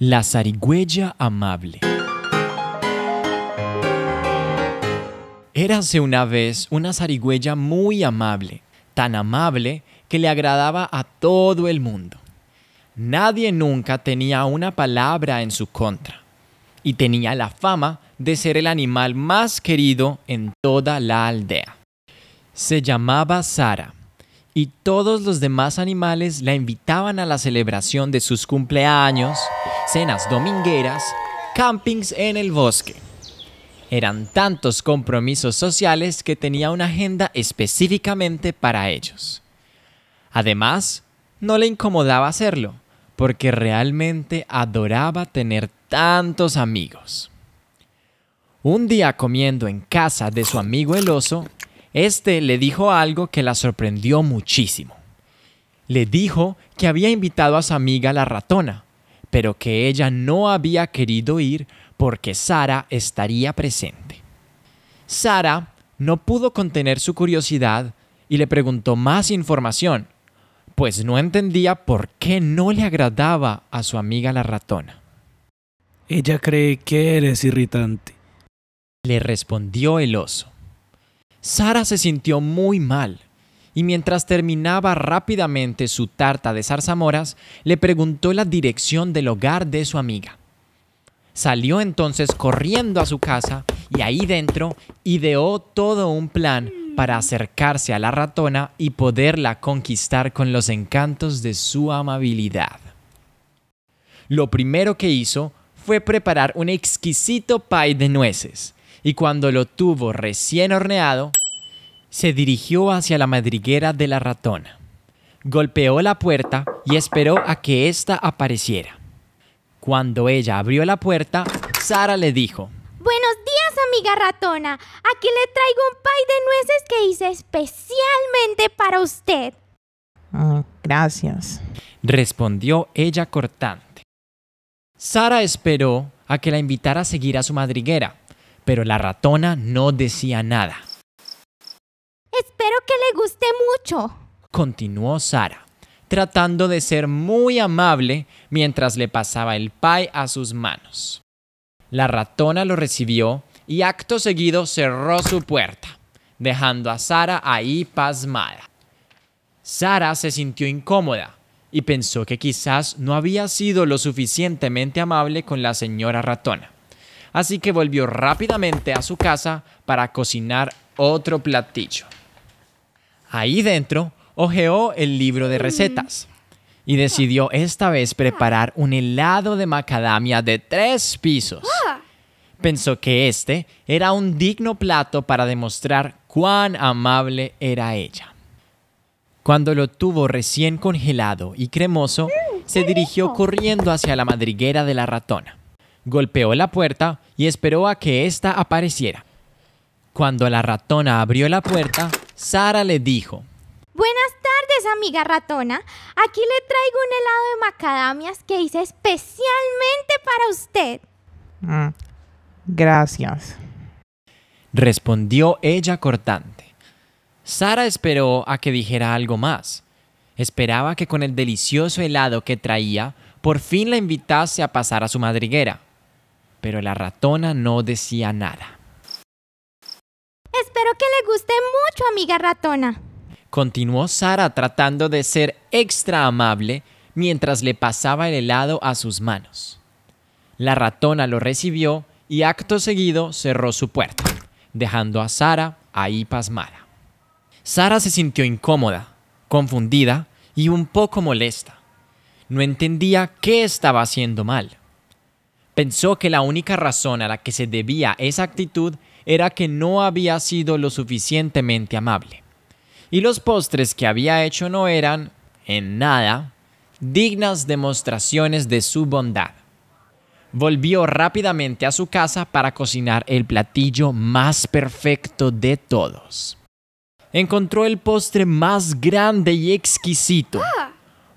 La zarigüeya amable. Érase una vez una zarigüeya muy amable, tan amable que le agradaba a todo el mundo. Nadie nunca tenía una palabra en su contra y tenía la fama de ser el animal más querido en toda la aldea. Se llamaba Sara y todos los demás animales la invitaban a la celebración de sus cumpleaños, cenas domingueras, campings en el bosque. Eran tantos compromisos sociales que tenía una agenda específicamente para ellos. Además, no le incomodaba hacerlo, porque realmente adoraba tener tantos amigos. Un día comiendo en casa de su amigo el oso, este le dijo algo que la sorprendió muchísimo. Le dijo que había invitado a su amiga la ratona, pero que ella no había querido ir porque Sara estaría presente. Sara no pudo contener su curiosidad y le preguntó más información, pues no entendía por qué no le agradaba a su amiga la ratona. Ella cree que eres irritante. Le respondió el oso. Sara se sintió muy mal y mientras terminaba rápidamente su tarta de zarzamoras, le preguntó la dirección del hogar de su amiga. Salió entonces corriendo a su casa y ahí dentro ideó todo un plan para acercarse a la ratona y poderla conquistar con los encantos de su amabilidad. Lo primero que hizo fue preparar un exquisito pie de nueces y cuando lo tuvo recién horneado, se dirigió hacia la madriguera de la ratona. Golpeó la puerta y esperó a que ésta apareciera. Cuando ella abrió la puerta, Sara le dijo, Buenos días, amiga ratona. Aquí le traigo un pie de nueces que hice especialmente para usted. Mm, gracias. Respondió ella cortante. Sara esperó a que la invitara a seguir a su madriguera, pero la ratona no decía nada. Le guste mucho. Continuó Sara, tratando de ser muy amable mientras le pasaba el pie a sus manos. La ratona lo recibió y acto seguido cerró su puerta, dejando a Sara ahí pasmada. Sara se sintió incómoda y pensó que quizás no había sido lo suficientemente amable con la señora ratona. Así que volvió rápidamente a su casa para cocinar otro platillo. Ahí dentro, hojeó el libro de recetas y decidió esta vez preparar un helado de macadamia de tres pisos. Pensó que este era un digno plato para demostrar cuán amable era ella. Cuando lo tuvo recién congelado y cremoso, se dirigió corriendo hacia la madriguera de la ratona. Golpeó la puerta y esperó a que ésta apareciera. Cuando la ratona abrió la puerta, Sara le dijo, Buenas tardes, amiga ratona. Aquí le traigo un helado de macadamias que hice especialmente para usted. Mm, gracias. respondió ella cortante. Sara esperó a que dijera algo más. Esperaba que con el delicioso helado que traía, por fin la invitase a pasar a su madriguera. Pero la ratona no decía nada. Que le guste mucho, amiga ratona. Continuó Sara tratando de ser extra amable mientras le pasaba el helado a sus manos. La ratona lo recibió y acto seguido cerró su puerta, dejando a Sara ahí pasmada. Sara se sintió incómoda, confundida y un poco molesta. No entendía qué estaba haciendo mal. Pensó que la única razón a la que se debía esa actitud era que no había sido lo suficientemente amable. Y los postres que había hecho no eran, en nada, dignas demostraciones de su bondad. Volvió rápidamente a su casa para cocinar el platillo más perfecto de todos. Encontró el postre más grande y exquisito.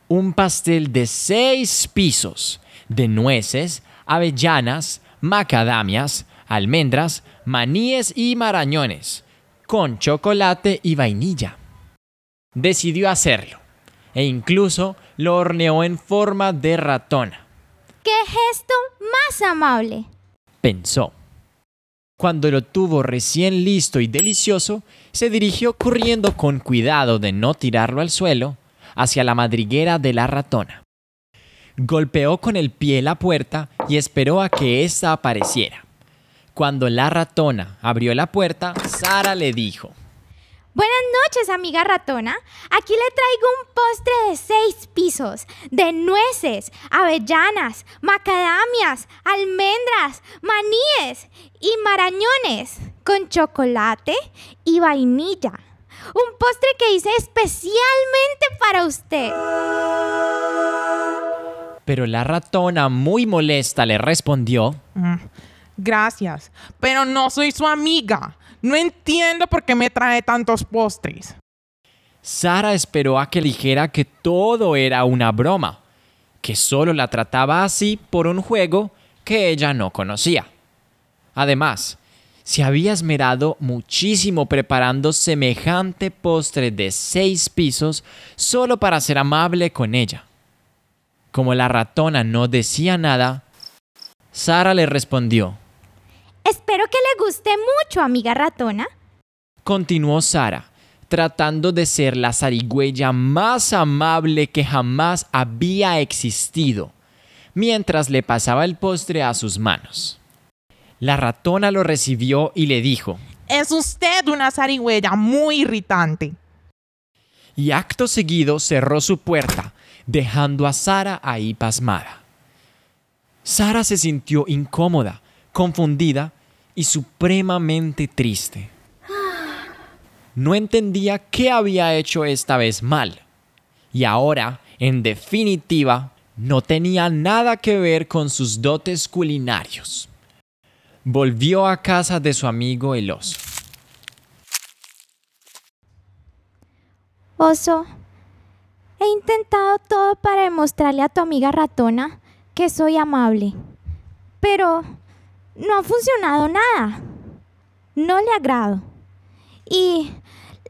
Un pastel de seis pisos, de nueces, avellanas, macadamias, almendras, maníes y marañones, con chocolate y vainilla. Decidió hacerlo e incluso lo horneó en forma de ratona. ¡Qué gesto más amable! pensó. Cuando lo tuvo recién listo y delicioso, se dirigió corriendo con cuidado de no tirarlo al suelo hacia la madriguera de la ratona. Golpeó con el pie la puerta y esperó a que ésta apareciera. Cuando la ratona abrió la puerta, Sara le dijo, Buenas noches, amiga ratona. Aquí le traigo un postre de seis pisos, de nueces, avellanas, macadamias, almendras, maníes y marañones, con chocolate y vainilla. Un postre que hice especialmente para usted. pero la ratona muy molesta le respondió, Mm, Gracias, pero no soy su amiga. No entiendo por qué me trae tantos postres. Sara esperó a que dijera que todo era una broma, que solo la trataba así por un juego que ella no conocía. Además, se había esmerado muchísimo preparando semejante postre de seis pisos solo para ser amable con ella. Como la ratona no decía nada, Sara le respondió. Espero que le guste mucho, amiga ratona. Continuó Sara, tratando de ser la zarigüeya más amable que jamás había existido, mientras le pasaba el postre a sus manos. La ratona lo recibió y le dijo, Es usted una zarigüeya muy irritante. y acto seguido cerró su puerta, dejando a Sara ahí pasmada. Sara se sintió incómoda, confundida y supremamente triste. No entendía qué había hecho esta vez mal. Y ahora, en definitiva, no tenía nada que ver con sus dotes culinarios. Volvió a casa de su amigo el oso. Oso, he intentado todo para demostrarle a tu amiga ratona que soy amable, pero no ha funcionado nada. No le agrado y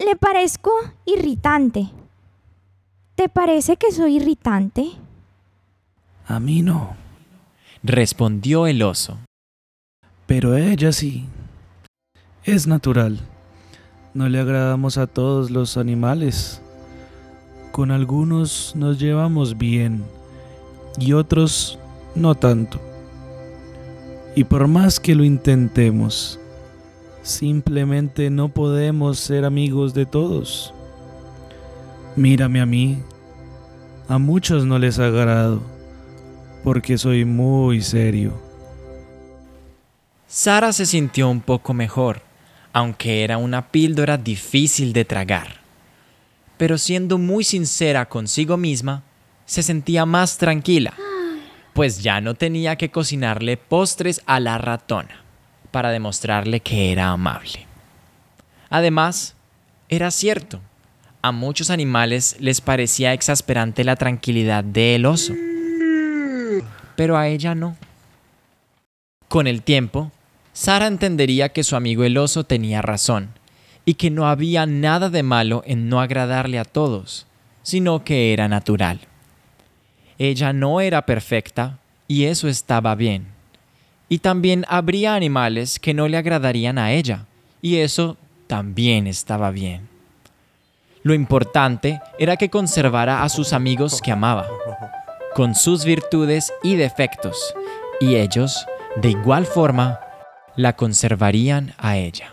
le parezco irritante. ¿Te parece que soy irritante? A mí no, Respondió el oso. pero ella sí. Es natural. No le agradamos a todos los animales. Con algunos nos llevamos bien y otros no tanto. Y por más que lo intentemos, simplemente no podemos ser amigos de todos. Mírame a mí. A muchos no les agrado porque soy muy serio. Sara se sintió un poco mejor, aunque era una píldora difícil de tragar. Pero siendo muy sincera consigo misma, se sentía más tranquila, pues ya no tenía que cocinarle postres a la ratona para demostrarle que era amable. Además, era cierto, a muchos animales les parecía exasperante la tranquilidad del oso, pero a ella no. Con el tiempo, Sara entendería que su amigo el oso tenía razón y que no había nada de malo en no agradarle a todos, sino que era natural. Ella no era perfecta y eso estaba bien. Y también habría animales que no le agradarían a ella y eso también estaba bien. Lo importante era que conservara a sus amigos que amaba, con sus virtudes y defectos, y ellos, de igual forma, la conservarían a ella.